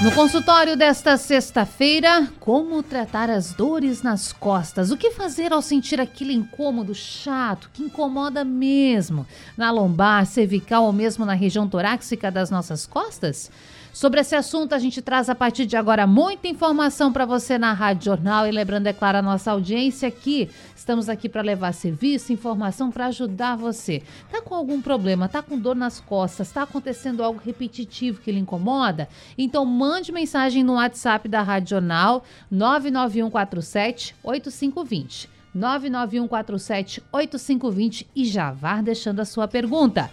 No consultório desta sexta-feira, como tratar as dores nas costas? O que fazer ao sentir aquele incômodo chato que incomoda mesmo na lombar, cervical ou mesmo na região torácica das nossas costas? Sobre esse assunto, a gente traz a partir de agora muita informação para você na Rádio Jornal. E lembrando, é claro, a nossa audiência aqui. Estamos aqui para levar serviço, informação para ajudar você. Tá com algum problema, tá com dor nas costas, tá acontecendo algo repetitivo que lhe incomoda? Então mande mensagem no WhatsApp da Rádio Jornal 99147 8520. 99147 8520 e já vá deixando a sua pergunta.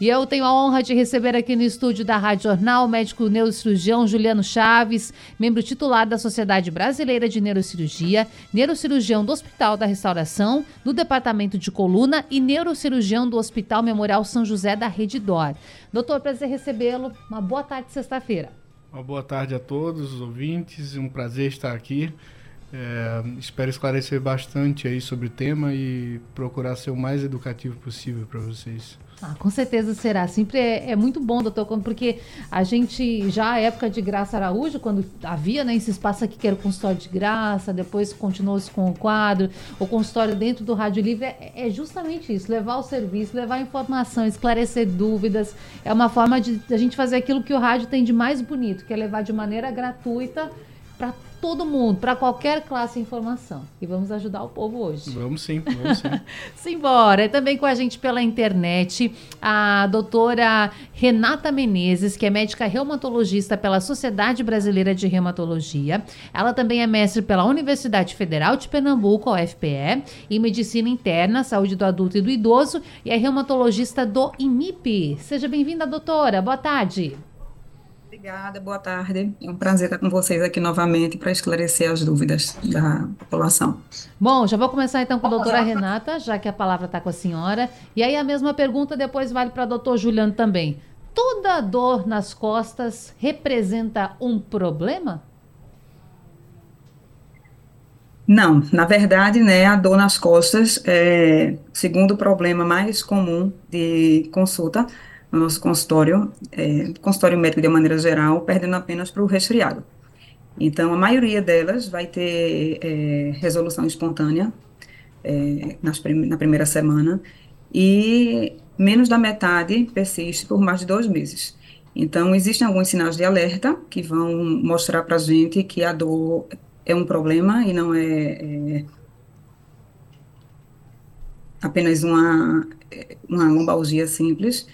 E eu tenho a honra de receber aqui no estúdio da Rádio Jornal o médico neurocirurgião Juliano Chaves, membro titular da Sociedade Brasileira de Neurocirurgia, neurocirurgião do Hospital da Restauração, do Departamento de Coluna e neurocirurgião do Hospital Memorial São José da Rede Dor. Doutor, prazer recebê-lo. Uma boa tarde sexta-feira. Uma boa tarde a todos os ouvintes. Um prazer estar aqui. É, espero esclarecer bastante aí sobre o tema e procurar ser o mais educativo possível para vocês. Ah, com certeza será. Sempre é, é, muito bom, doutor, porque a gente, já a época de Graça Araújo, quando havia né, esse espaço aqui que era o consultório de graça, depois continuou-se com o quadro, o consultório dentro do Rádio Livre, é, é, justamente isso: levar o serviço, levar informação, esclarecer dúvidas. É uma forma de a gente fazer aquilo que o rádio tem de mais bonito, que é levar de maneira gratuita para todo mundo, para qualquer classe informação. E vamos ajudar o povo hoje. Vamos sim, vamos sim. Simbora. Também com a gente pela internet, a doutora Renata Menezes, que é médica reumatologista pela Sociedade Brasileira de Reumatologia. Ela também é mestre pela Universidade Federal de Pernambuco, UFPE, em Medicina Interna, Saúde do Adulto e do Idoso, e é reumatologista do IMIP. Seja bem-vinda, doutora. Boa tarde. Obrigada, boa tarde. É um prazer estar com vocês aqui novamente para esclarecer as dúvidas da população. Bom, já vou começar então com a doutora Renata, já que a palavra está com a senhora. E aí a mesma pergunta depois vale para o doutor Juliano também. Toda dor nas costas representa um problema? Não, na verdade, né, a dor nas costas é segundo o problema mais comum de consulta no nosso consultório, é, consultório médico de maneira geral, perdendo apenas para o resfriado. Então, a maioria delas vai ter é, resolução espontânea é, nas prim na primeira semana e menos da metade persiste por mais de dois meses. Então, existem alguns sinais de alerta que vão mostrar para a gente que a dor é um problema e não é, é apenas uma, uma lombalgia simples.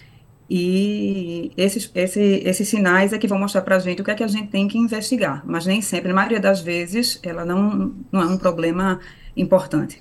E esses, esse, esses sinais é que vão mostrar para a gente o que é que a gente tem que investigar. Mas nem sempre, na maioria das vezes, ela não, não é um problema importante.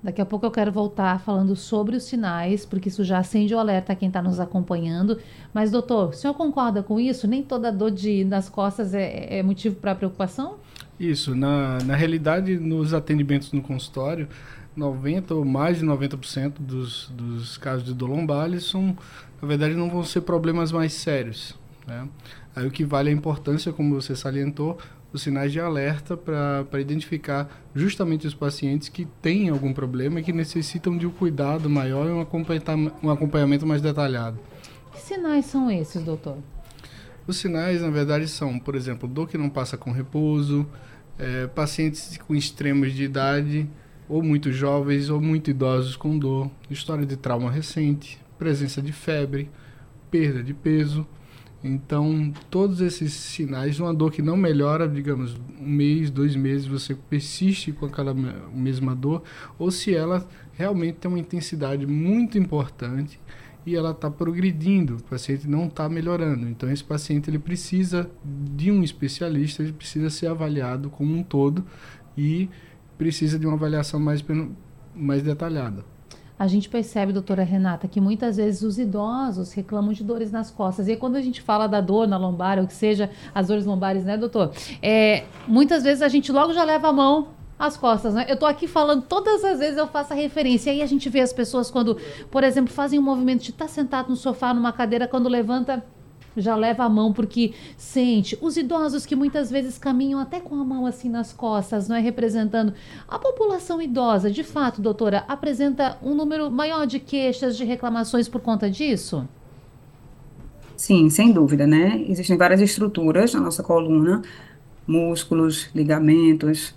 Daqui a pouco eu quero voltar falando sobre os sinais, porque isso já acende o alerta a quem está nos acompanhando. Mas, doutor, o senhor concorda com isso? Nem toda dor de, nas costas é, é motivo para preocupação? Isso. Na, na realidade, nos atendimentos no consultório, 90 ou mais de 90% dos, dos casos de dor lombares são na verdade não vão ser problemas mais sérios. Né? Aí o que vale a importância, como você salientou, os sinais de alerta para identificar justamente os pacientes que têm algum problema e que necessitam de um cuidado maior e um acompanhamento, um acompanhamento mais detalhado. Que sinais são esses, doutor? Os sinais, na verdade, são, por exemplo, dor que não passa com repouso, é, pacientes com extremos de idade, ou muito jovens ou muito idosos com dor, história de trauma recente, presença de febre, perda de peso. Então, todos esses sinais uma dor que não melhora, digamos, um mês, dois meses, você persiste com aquela mesma dor, ou se ela realmente tem uma intensidade muito importante e ela está progredindo, o paciente não está melhorando. Então, esse paciente ele precisa de um especialista, ele precisa ser avaliado como um todo e precisa de uma avaliação mais, mais detalhada a gente percebe, doutora Renata, que muitas vezes os idosos reclamam de dores nas costas. E quando a gente fala da dor na lombar, ou que seja, as dores lombares, né, doutor? É, muitas vezes a gente logo já leva a mão as costas, né? Eu tô aqui falando, todas as vezes eu faço a referência. E aí a gente vê as pessoas quando, por exemplo, fazem um movimento de estar tá sentado no sofá, numa cadeira, quando levanta, já leva a mão porque sente. Os idosos que muitas vezes caminham até com a mão assim nas costas, não é representando a população idosa. De fato, doutora, apresenta um número maior de queixas, de reclamações por conta disso? Sim, sem dúvida, né? Existem várias estruturas na nossa coluna, músculos, ligamentos,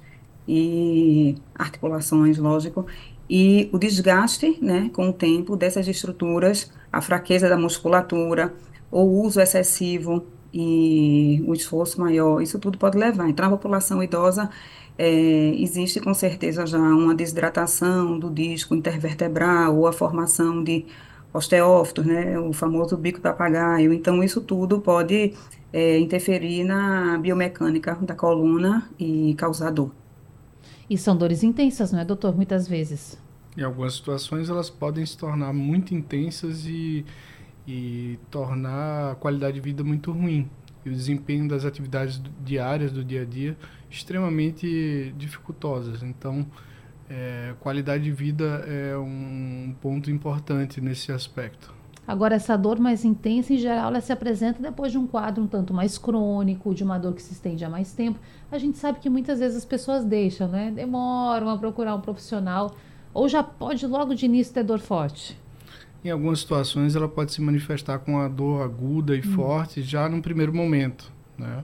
e articulações, lógico, e o desgaste, né, com o tempo dessas estruturas, a fraqueza da musculatura, o uso excessivo e o esforço maior, isso tudo pode levar. Então, a população idosa, é, existe com certeza já uma desidratação do disco intervertebral ou a formação de osteófitos, né, o famoso bico papagaio. Então, isso tudo pode é, interferir na biomecânica da coluna e causar dor. E são dores intensas, não é, doutor? Muitas vezes. Em algumas situações elas podem se tornar muito intensas e, e tornar a qualidade de vida muito ruim. E o desempenho das atividades diárias do dia a dia extremamente dificultosas. Então, é, qualidade de vida é um ponto importante nesse aspecto. Agora, essa dor mais intensa, em geral, ela se apresenta depois de um quadro um tanto mais crônico, de uma dor que se estende há mais tempo. A gente sabe que muitas vezes as pessoas deixam, né? Demoram a procurar um profissional, ou já pode logo de início ter dor forte. Em algumas situações, ela pode se manifestar com a dor aguda e hum. forte já no primeiro momento, né?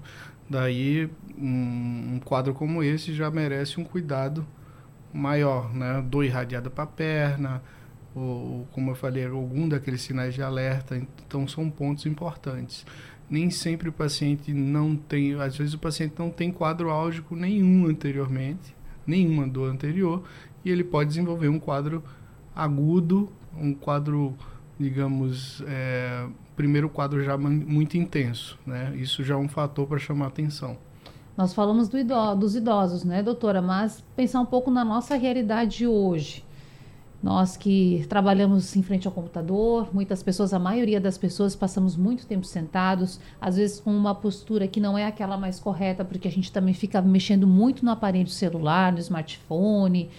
Daí, um, um quadro como esse já merece um cuidado maior, né? Dor irradiada para a perna, ou, como eu falei, algum daqueles sinais de alerta. Então, são pontos importantes. Nem sempre o paciente não tem, às vezes o paciente não tem quadro álgico nenhum anteriormente, nenhuma dor anterior, e ele pode desenvolver um quadro agudo, um quadro, digamos, é, primeiro quadro já muito intenso, né? Isso já é um fator para chamar atenção. Nós falamos do dos idosos, né, doutora? Mas pensar um pouco na nossa realidade hoje. Nós que trabalhamos em frente ao computador, muitas pessoas, a maioria das pessoas, passamos muito tempo sentados, às vezes com uma postura que não é aquela mais correta, porque a gente também fica mexendo muito no aparelho celular, no smartphone,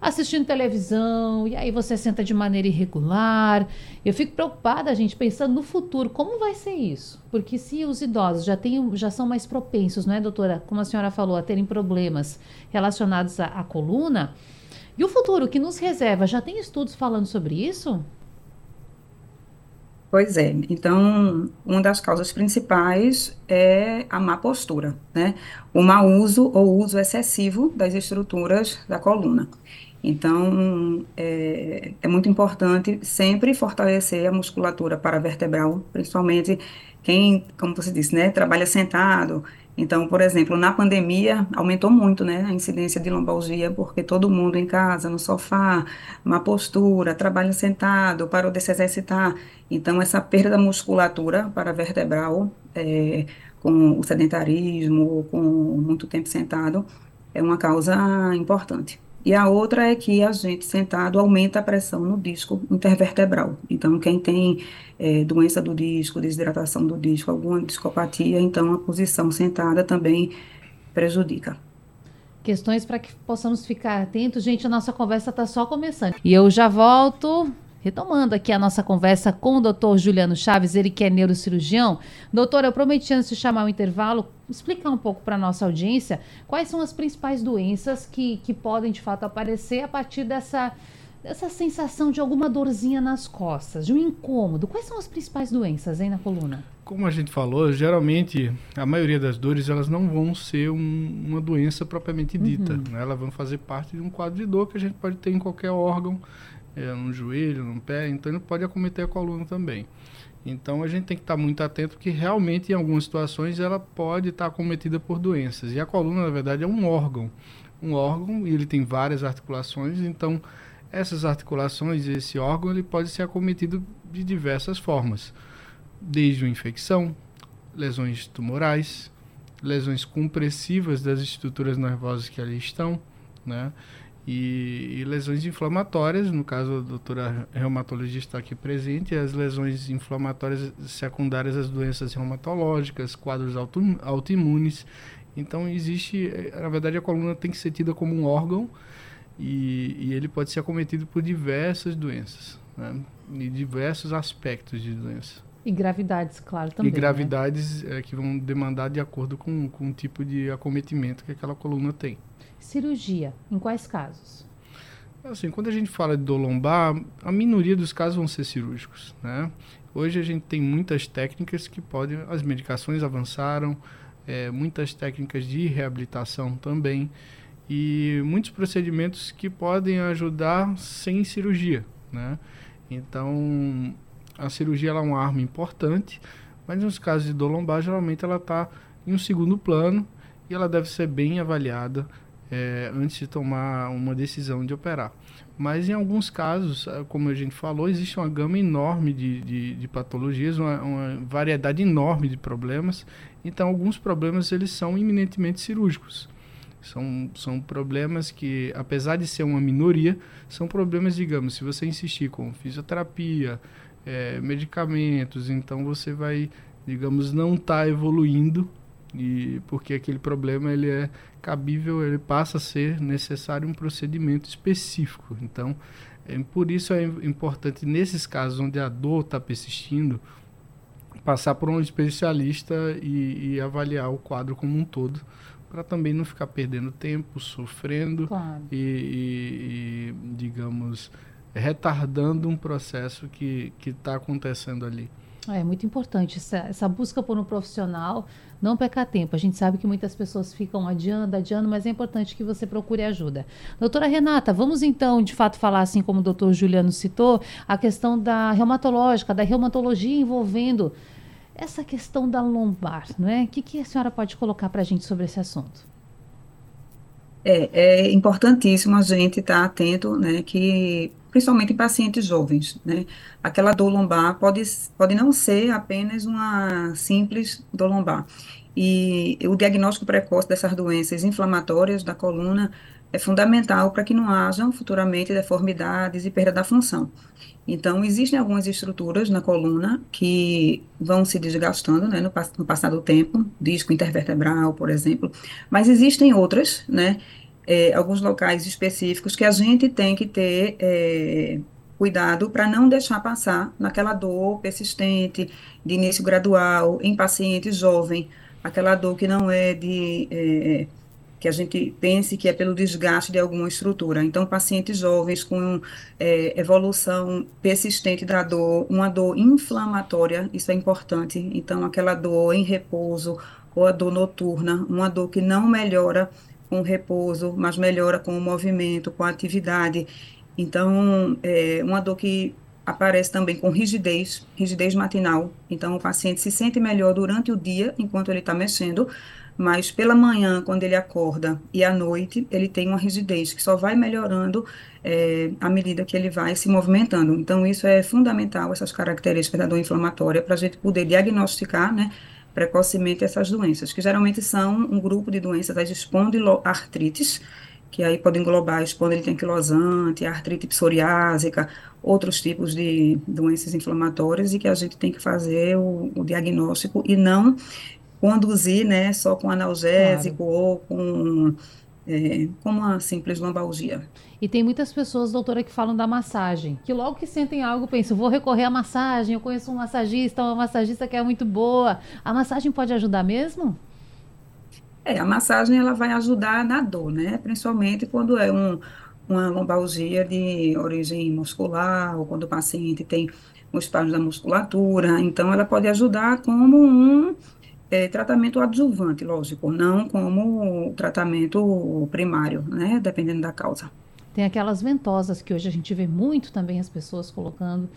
assistindo televisão, e aí você senta de maneira irregular. Eu fico preocupada, gente, pensando no futuro, como vai ser isso? Porque se os idosos já, têm, já são mais propensos, não é, doutora? Como a senhora falou, a terem problemas relacionados à, à coluna e o futuro que nos reserva, já tem estudos falando sobre isso? Pois é. Então, uma das causas principais é a má postura, né? O mau uso ou uso excessivo das estruturas da coluna. Então, é, é muito importante sempre fortalecer a musculatura paravertebral, principalmente quem, como você disse, né, trabalha sentado, então, por exemplo, na pandemia aumentou muito, né, a incidência de lombalgia, porque todo mundo em casa, no sofá, uma postura, trabalho sentado, parou de se exercitar. Então, essa perda da musculatura para vertebral, é, com o sedentarismo, com muito tempo sentado, é uma causa importante. E a outra é que a gente sentado aumenta a pressão no disco intervertebral. Então, quem tem é, doença do disco, desidratação do disco, alguma discopatia, então a posição sentada também prejudica. Questões para que possamos ficar atentos. Gente, a nossa conversa está só começando. E eu já volto Retomando aqui a nossa conversa com o doutor Juliano Chaves, ele que é neurocirurgião. Doutor, eu prometi antes de chamar o intervalo, explicar um pouco para a nossa audiência quais são as principais doenças que, que podem de fato aparecer a partir dessa, dessa sensação de alguma dorzinha nas costas, de um incômodo. Quais são as principais doenças aí na coluna? Como a gente falou, geralmente a maioria das dores elas não vão ser um, uma doença propriamente dita. Uhum. Né? Elas vão fazer parte de um quadro de dor que a gente pode ter em qualquer órgão é, no joelho, no pé, então ele pode acometer a coluna também. Então a gente tem que estar muito atento que realmente em algumas situações ela pode estar acometida por doenças. E a coluna, na verdade, é um órgão. Um órgão e ele tem várias articulações, então essas articulações, esse órgão, ele pode ser acometido de diversas formas. Desde uma infecção, lesões tumorais, lesões compressivas das estruturas nervosas que ali estão, né? E, e, lesões inflamatórias, no caso a doutora reumatologista está aqui presente, as lesões inflamatórias secundárias às doenças reumatológicas, quadros auto, autoimunes Então existe, eh, na verdade a coluna tem que ser tida como um órgão e, e ele pode ser acometido por diversas doenças, né? e diversos aspectos de doença. E gravidades, claro, também. E né? gravidades né? é, que vão demandar de acordo com, com o tipo de acometimento que aquela coluna tem. Cirurgia, em quais casos? Assim, quando a gente fala de dor lombar, a minoria dos casos vão ser cirúrgicos, né? Hoje a gente tem muitas técnicas que podem, as medicações avançaram, é, muitas técnicas de reabilitação também e muitos procedimentos que podem ajudar sem cirurgia, né? Então, a cirurgia é uma arma importante, mas nos casos de dor lombar, geralmente ela está em um segundo plano e ela deve ser bem avaliada é, antes de tomar uma decisão de operar. Mas em alguns casos, é, como a gente falou, existe uma gama enorme de, de, de patologias, uma, uma, variedade enorme de problemas. Então, alguns problemas eles são eminentemente cirúrgicos. São, são problemas que, apesar de ser uma minoria, são problemas, digamos, se você insistir com fisioterapia, é, medicamentos, então você vai, digamos, não estar tá evoluindo e porque aquele problema ele é cabível, ele passa a ser necessário um procedimento específico. Então, é, por isso é importante nesses casos onde a dor está persistindo, passar por um especialista e, e, avaliar o quadro como um todo, para também não ficar perdendo tempo, sofrendo claro. e, e, e, digamos, retardando um processo que está acontecendo ali. É muito importante essa, essa busca por um profissional, não pecar tempo. A gente sabe que muitas pessoas ficam adiando, adiando, mas é importante que você procure ajuda. Doutora Renata, vamos então, de fato, falar, assim como o doutor Juliano citou, a questão da reumatológica, da reumatologia envolvendo essa questão da lombar, não é? O que, que a senhora pode colocar para a gente sobre esse assunto? É, é importantíssimo a gente estar tá atento, né, que principalmente em pacientes jovens, né, aquela dor lombar pode, pode não ser apenas uma simples dor lombar. E o diagnóstico precoce dessas doenças inflamatórias da coluna é fundamental para que não hajam futuramente deformidades e perda da função. Então, existem algumas estruturas na coluna que vão se desgastando né, no, no passar do tempo, disco intervertebral, por exemplo, mas existem outras, né, é, alguns locais específicos que a gente tem que ter é, cuidado para não deixar passar naquela dor persistente, de início gradual, em paciente jovem, aquela dor que não é de é, que a gente pense que é pelo desgaste de alguma estrutura. Então, pacientes jovens com é, evolução persistente da dor, uma dor inflamatória, isso é importante. Então, aquela dor em repouso ou a dor noturna, uma dor que não melhora com repouso, mas melhora com o movimento, com a atividade. Então, é uma dor que aparece também com rigidez, rigidez matinal. Então, o paciente se sente melhor durante o dia, enquanto ele está mexendo, mas pela manhã, quando ele acorda, e à noite, ele tem uma rigidez que só vai melhorando é, à medida que ele vai se movimentando. Então, isso é fundamental, essas características da dor inflamatória, para a gente poder diagnosticar, né, precocemente essas doenças, que geralmente são um grupo de doenças, as espondiloartrites, que aí pode englobar espondilite anquilosante, artrite psoriásica, outros tipos de doenças inflamatórias e que a gente tem que fazer o, o diagnóstico e não conduzir, né, só com analgésico claro. ou com, é, com uma simples lombalgia. E tem muitas pessoas, doutora, que falam da massagem, que logo que sentem algo pensam, vou recorrer à massagem, eu conheço um massagista, uma massagista que é muito boa. A massagem pode ajudar mesmo? É, a massagem ela vai ajudar na dor, né? Principalmente quando é um, uma lombalgia de origem muscular, ou quando o paciente tem um espasmo da musculatura. Então, ela pode ajudar como um é, tratamento adjuvante, lógico, não como tratamento primário, né? Dependendo da causa. Tem aquelas ventosas que hoje a gente vê muito também as pessoas colocando.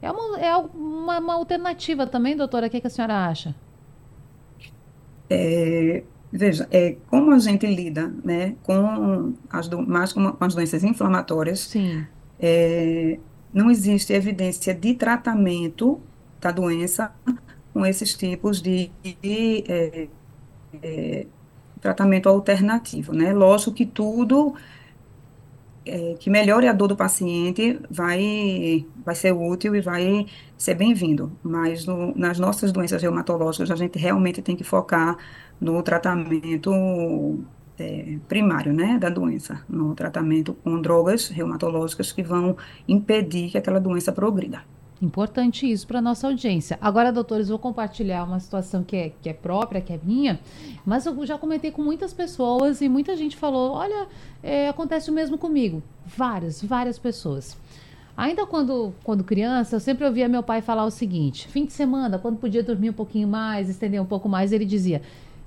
É uma, é uma, uma alternativa também, doutora? O que, que a senhora acha? É, veja, é, como a gente lida né, com as, do, mais com, com as doenças inflamatórias, Sim. É, não existe evidência de tratamento da doença com esses tipos de, de é, é, tratamento alternativo, né? Lógico que tudo é, que melhore a dor do paciente vai, vai ser útil e vai ser bem-vindo. Mas no, nas nossas doenças reumatológicas, a gente realmente tem que focar no tratamento é, primário, né, da doença, no tratamento com drogas reumatológicas que vão impedir que aquela doença progrida. Importante isso para nossa audiência. Agora, doutores, vou compartilhar uma situação que é, que é própria, que é minha, mas eu já comentei com muitas pessoas e muita gente falou: olha, é, acontece o mesmo comigo. Várias, várias pessoas. Ainda quando, quando criança, eu sempre ouvia meu pai falar o seguinte: fim de semana, quando podia dormir um pouquinho mais, estender um pouco mais, ele dizia: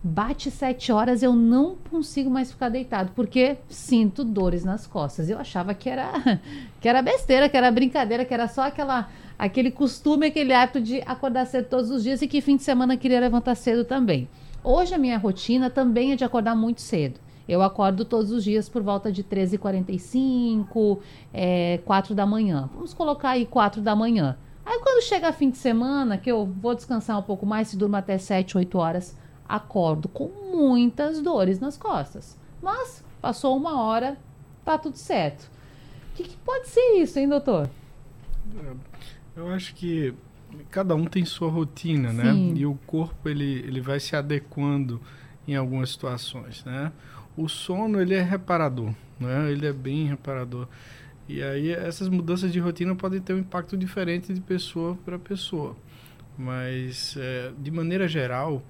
bate sete horas, eu não consigo mais ficar deitado, porque sinto dores nas costas. Eu achava que era, que era besteira, que era brincadeira, que era só aquela aquele costume, aquele hábito de acordar cedo todos os dias e que fim de semana queria levantar cedo também. Hoje a minha rotina também é de acordar muito cedo. Eu acordo todos os dias por volta de 13h45, é, 4 da manhã. Vamos colocar aí 4 da manhã. Aí quando chega fim de semana, que eu vou descansar um pouco mais, se durmo até 7, 8 horas, acordo com muitas dores nas costas. Mas passou uma hora, tá tudo certo. O que, que pode ser isso, hein, doutor? É eu acho que cada um tem sua rotina, né? Sim. E o corpo ele, ele vai se adequando em algumas situações, né? O sono ele é reparador, né? Ele é bem reparador. E aí essas mudanças de rotina podem ter um impacto diferente de pessoa para pessoa. Mas é, de maneira geral,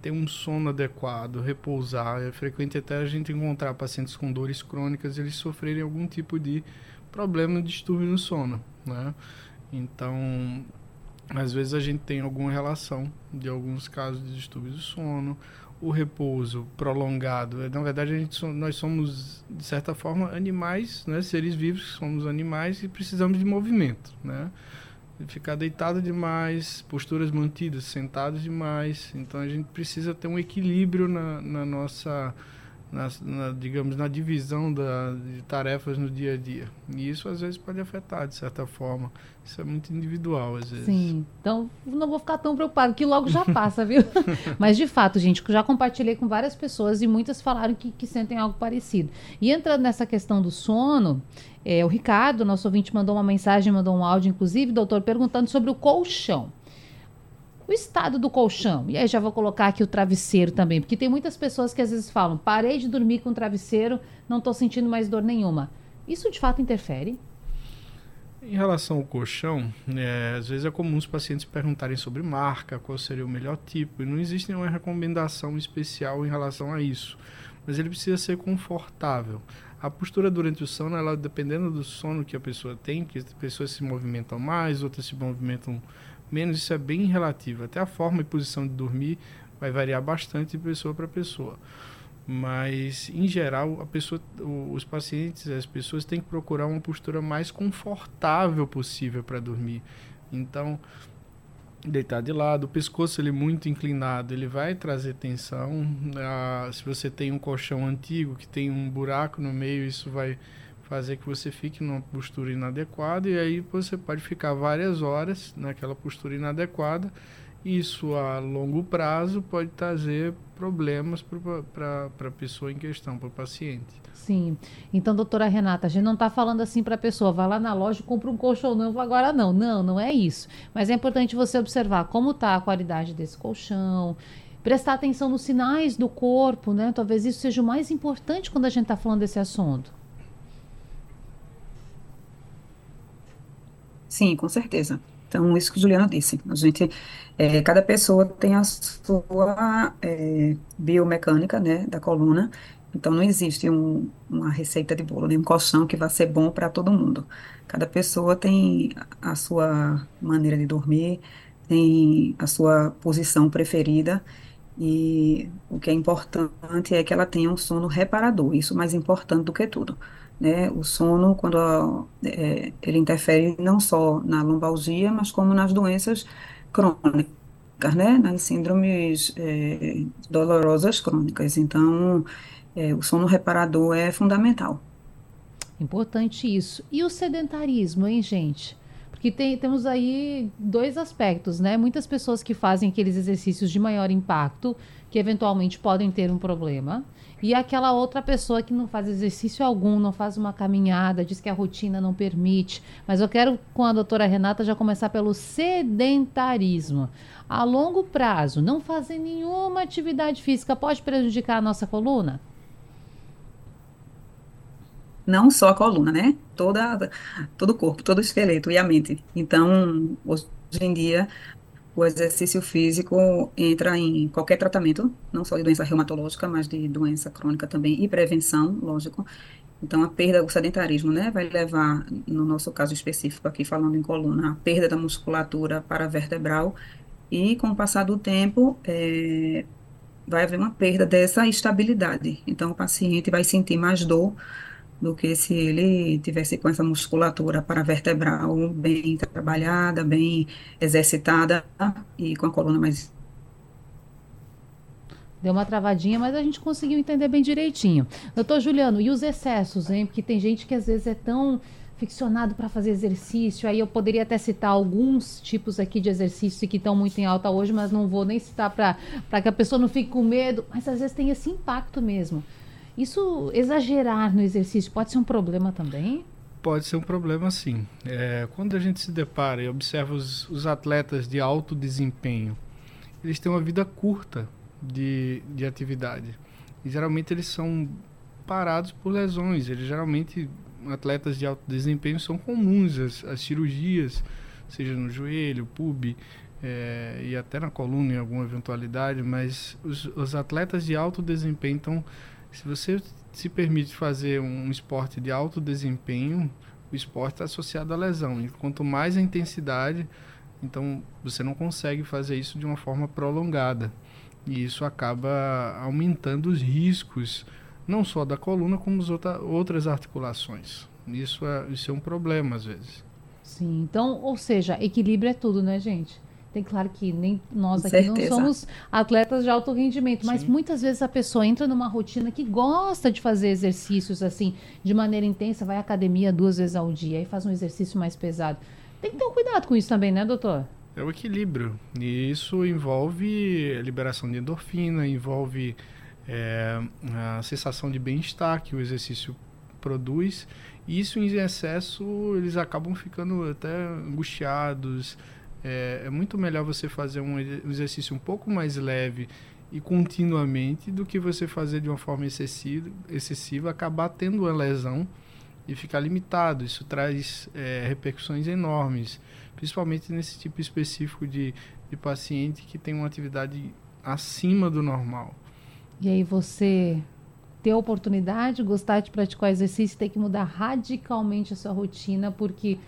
ter um sono adequado, repousar, é frequente até a gente encontrar pacientes com dores crônicas eles sofrerem algum tipo de problema, distúrbio no sono, né? Então, às vezes a gente tem alguma relação de alguns casos de distúrbio do sono, o repouso prolongado. Na verdade, a gente, nós somos, de certa forma, animais, né? seres vivos, somos animais e precisamos de movimento. Né? Ficar deitado demais, posturas mantidas, sentados demais. Então, a gente precisa ter um equilíbrio na, na nossa na, na, digamos, na divisão da, de tarefas no dia a dia. E isso às vezes pode afetar, de certa forma. Isso é muito individual, às vezes. Sim, então não vou ficar tão preocupado, que logo já passa, viu? Mas de fato, gente, já compartilhei com várias pessoas e muitas falaram que, que sentem algo parecido. E entrando nessa questão do sono, é, o Ricardo, nosso ouvinte, mandou uma mensagem, mandou um áudio, inclusive, doutor, perguntando sobre o colchão o estado do colchão. E aí já vou colocar aqui o travesseiro também, porque tem muitas pessoas que às vezes falam: parei de dormir com travesseiro, não estou sentindo mais dor nenhuma. Isso de fato interfere? Em relação ao colchão, é, às vezes é comum os pacientes perguntarem sobre marca, qual seria o melhor tipo, e não existe nenhuma recomendação especial em relação a isso, mas ele precisa ser confortável. A postura durante o sono, ela dependendo do sono que a pessoa tem, que as pessoas se movimentam mais, outras se movimentam menos, isso é bem relativo. Até a forma e posição de dormir vai variar bastante de pessoa para pessoa. Mas, em geral, a pessoa, os pacientes, as pessoas têm que procurar uma postura mais confortável possível para dormir. Então, deitar de lado, o pescoço ele muito inclinado, ele vai trazer tensão. Ah, se você tem um colchão antigo que tem um buraco no meio, isso vai fazer que você fique numa postura inadequada e aí você pode ficar várias horas naquela postura inadequada. Isso a longo prazo pode trazer problemas para a pessoa em questão, para o paciente. Sim. Então, doutora Renata, a gente não está falando assim para a pessoa, vai lá na loja e compra um colchão novo agora, não. Não, não é isso. Mas é importante você observar como está a qualidade desse colchão, prestar atenção nos sinais do corpo, né? Talvez isso seja o mais importante quando a gente está falando desse assunto. Sim, com certeza. Então, isso que o Juliano disse. A gente, é, cada pessoa tem a sua é, biomecânica, né, da coluna. Então, não existe um, uma receita de bolo, nem um colchão que vai ser bom para todo mundo. Cada pessoa tem a sua maneira de dormir, tem a sua posição preferida. E o que é importante é que ela tenha um sono reparador. Isso é mais importante do que tudo né? O sono, quando é, ele interfere não só na lombalgia, mas como nas doenças crônicas, né? Nas síndromes é, dolorosas crônicas. Então, é, o sono reparador é fundamental. Importante isso. E o sedentarismo, hein, gente? Porque tem, temos aí dois aspectos, né? Muitas pessoas que fazem aqueles exercícios de maior impacto, que eventualmente podem ter um problema. E aquela outra pessoa que não faz exercício algum, não faz uma caminhada, diz que a rotina não permite. Mas eu quero, com a doutora Renata, já começar pelo sedentarismo. A longo prazo, não fazer nenhuma atividade física pode prejudicar a nossa coluna? Não só a coluna, né? Toda, todo o corpo, todo o esqueleto e a mente. Então, hoje em dia, o exercício físico entra em qualquer tratamento, não só de doença reumatológica, mas de doença crônica também, e prevenção, lógico. Então, a perda, o sedentarismo, né, vai levar, no nosso caso específico aqui, falando em coluna, a perda da musculatura paravertebral, e com o passar do tempo, é, vai haver uma perda dessa estabilidade. Então, o paciente vai sentir mais dor do que se ele tivesse com essa musculatura paravertebral bem trabalhada, bem exercitada e com a coluna mais Deu uma travadinha, mas a gente conseguiu entender bem direitinho. Doutor Juliano, e os excessos, hein? Porque tem gente que às vezes é tão ficcionado para fazer exercício. Aí eu poderia até citar alguns tipos aqui de exercício que estão muito em alta hoje, mas não vou nem citar para que a pessoa não fique com medo. Mas às vezes tem esse impacto mesmo. Isso, exagerar no exercício, pode ser um problema também? Pode ser um problema, sim. É, quando a gente se depara e observa os, os atletas de alto desempenho, eles têm uma vida curta de, de atividade. E geralmente eles são parados por lesões. Eles geralmente, atletas de alto desempenho, são comuns as, as cirurgias, seja no joelho, pub, é, e até na coluna em alguma eventualidade, mas os, os atletas de alto desempenho estão se você se permite fazer um esporte de alto desempenho, o esporte está associado à lesão. E quanto mais a intensidade, então você não consegue fazer isso de uma forma prolongada. E isso acaba aumentando os riscos, não só da coluna, como das outra, outras articulações. Isso é, isso é um problema às vezes. Sim, então, ou seja, equilíbrio é tudo, né, gente? Tem claro que nem nós aqui não somos atletas de alto rendimento, mas Sim. muitas vezes a pessoa entra numa rotina que gosta de fazer exercícios assim, de maneira intensa, vai à academia duas vezes ao dia e faz um exercício mais pesado. Tem que ter um cuidado com isso também, né, doutor? É o equilíbrio. E isso envolve liberação de endorfina, envolve é, a sensação de bem-estar que o exercício produz. E isso em excesso, eles acabam ficando até angustiados, é, é muito melhor você fazer um exercício um pouco mais leve e continuamente do que você fazer de uma forma excessiva, excessiva acabar tendo uma lesão e ficar limitado. Isso traz é, repercussões enormes, principalmente nesse tipo específico de, de paciente que tem uma atividade acima do normal. E aí você ter a oportunidade, gostar de praticar exercício, tem que mudar radicalmente a sua rotina, porque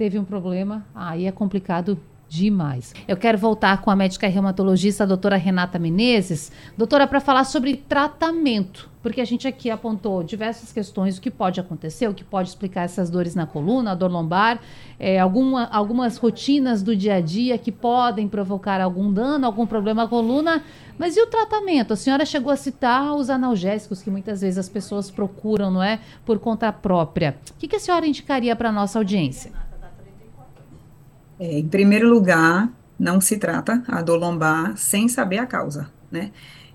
teve um problema, aí é complicado demais. Eu quero voltar com a médica reumatologista, a doutora Renata Menezes. Doutora, para falar sobre tratamento, porque a gente aqui apontou diversas questões, o que pode acontecer, o que pode explicar essas dores na coluna, a dor lombar, é, alguma, algumas rotinas do dia a dia que podem provocar algum dano, algum problema à coluna. Mas e o tratamento? A senhora chegou a citar os analgésicos que muitas vezes as pessoas procuram, não é? Por conta própria. O que, que a senhora indicaria para a nossa audiência? É, em primeiro lugar, não se trata a dor lombar sem saber a causa, né?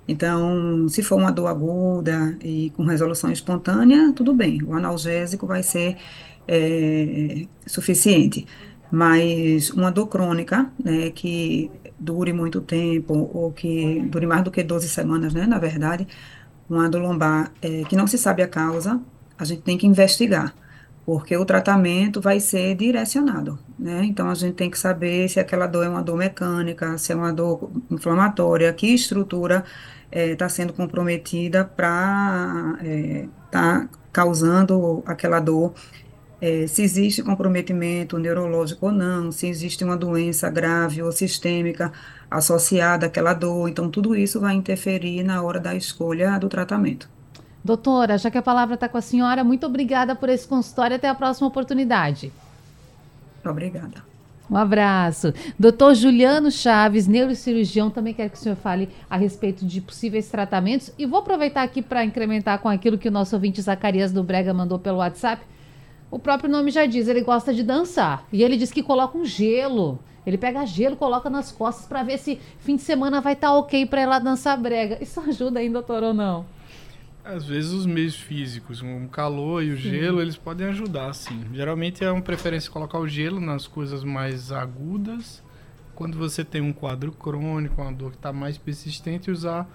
Então, se for uma dor aguda e com resolução espontânea, tudo bem, o analgésico vai ser é, suficiente. Mas uma dor crônica, né, que dure muito tempo, ou que dure mais do que 12 semanas, né, na verdade, uma dor lombar é, que não se sabe a causa, a gente tem que investigar porque o tratamento vai ser direcionado, né? Então a gente tem que saber se aquela dor é uma dor mecânica, se é uma dor inflamatória, que estrutura está é, sendo comprometida para estar é, tá causando aquela dor, é, se existe comprometimento neurológico ou não, se existe uma doença grave ou sistêmica associada àquela dor, então tudo isso vai interferir na hora da escolha do tratamento. Doutora, já que a palavra está com a senhora, muito obrigada por esse consultório. Até a próxima oportunidade. Obrigada. Um abraço. Doutor Juliano Chaves, neurocirurgião, também quero que o senhor fale a respeito de possíveis tratamentos. E vou aproveitar aqui para incrementar com aquilo que o nosso ouvinte Zacarias do Brega mandou pelo WhatsApp. O próprio nome já diz, ele gosta de dançar. E ele diz que coloca um gelo. Ele pega gelo, coloca nas costas para ver se fim de semana vai estar tá ok para ela dançar brega. Isso ajuda hein, doutor, ou não? Às vezes os meios físicos, o calor e o sim. gelo, eles podem ajudar, sim. Geralmente é uma preferência colocar o gelo nas coisas mais agudas. Quando você tem um quadro crônico, uma dor que está mais persistente, usar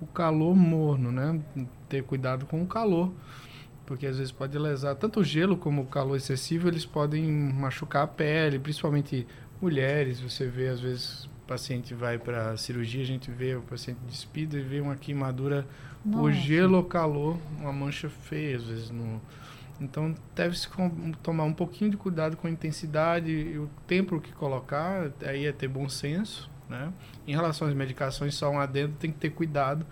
o calor morno, né? Ter cuidado com o calor, porque às vezes pode lesar tanto o gelo como o calor excessivo, eles podem machucar a pele, principalmente mulheres. Você vê às vezes o paciente vai para cirurgia, a gente vê o paciente despida e vê uma queimadura Nossa. por gelo ou calor, uma mancha feia às vezes no então deve-se tomar um pouquinho de cuidado com a intensidade e o tempo que colocar, aí é ter bom senso, né? Em relação às medicações, só um adendo, tem que ter cuidado.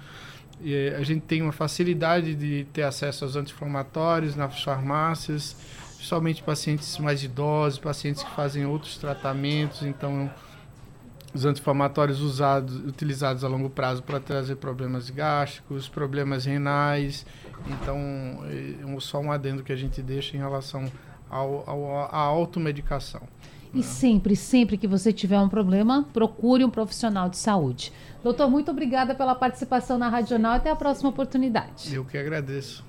E a gente tem uma facilidade de ter acesso aos anti-inflamatórios nas farmácias, somente pacientes mais idosos, pacientes que fazem outros tratamentos, então os anti-inflamatórios usados, utilizados a longo prazo para trazer problemas gástricos, problemas renais. Então, é só um adendo que a gente deixa em relação ao, ao, à automedicação. E né? sempre, sempre que você tiver um problema, procure um profissional de saúde. Doutor, muito obrigada pela participação na Radional. Até a próxima oportunidade. Eu que agradeço.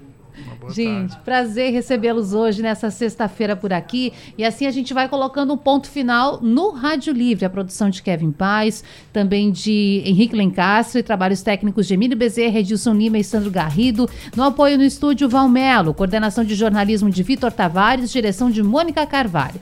Gente, tarde. prazer recebê-los hoje nessa sexta-feira por aqui. E assim a gente vai colocando um ponto final no Rádio Livre, a produção de Kevin Paz, também de Henrique Lencastre, trabalhos técnicos de Emílio Bezerra, Edilson Lima e Sandro Garrido. No apoio no estúdio Valmelo, coordenação de jornalismo de Vitor Tavares, direção de Mônica Carvalho.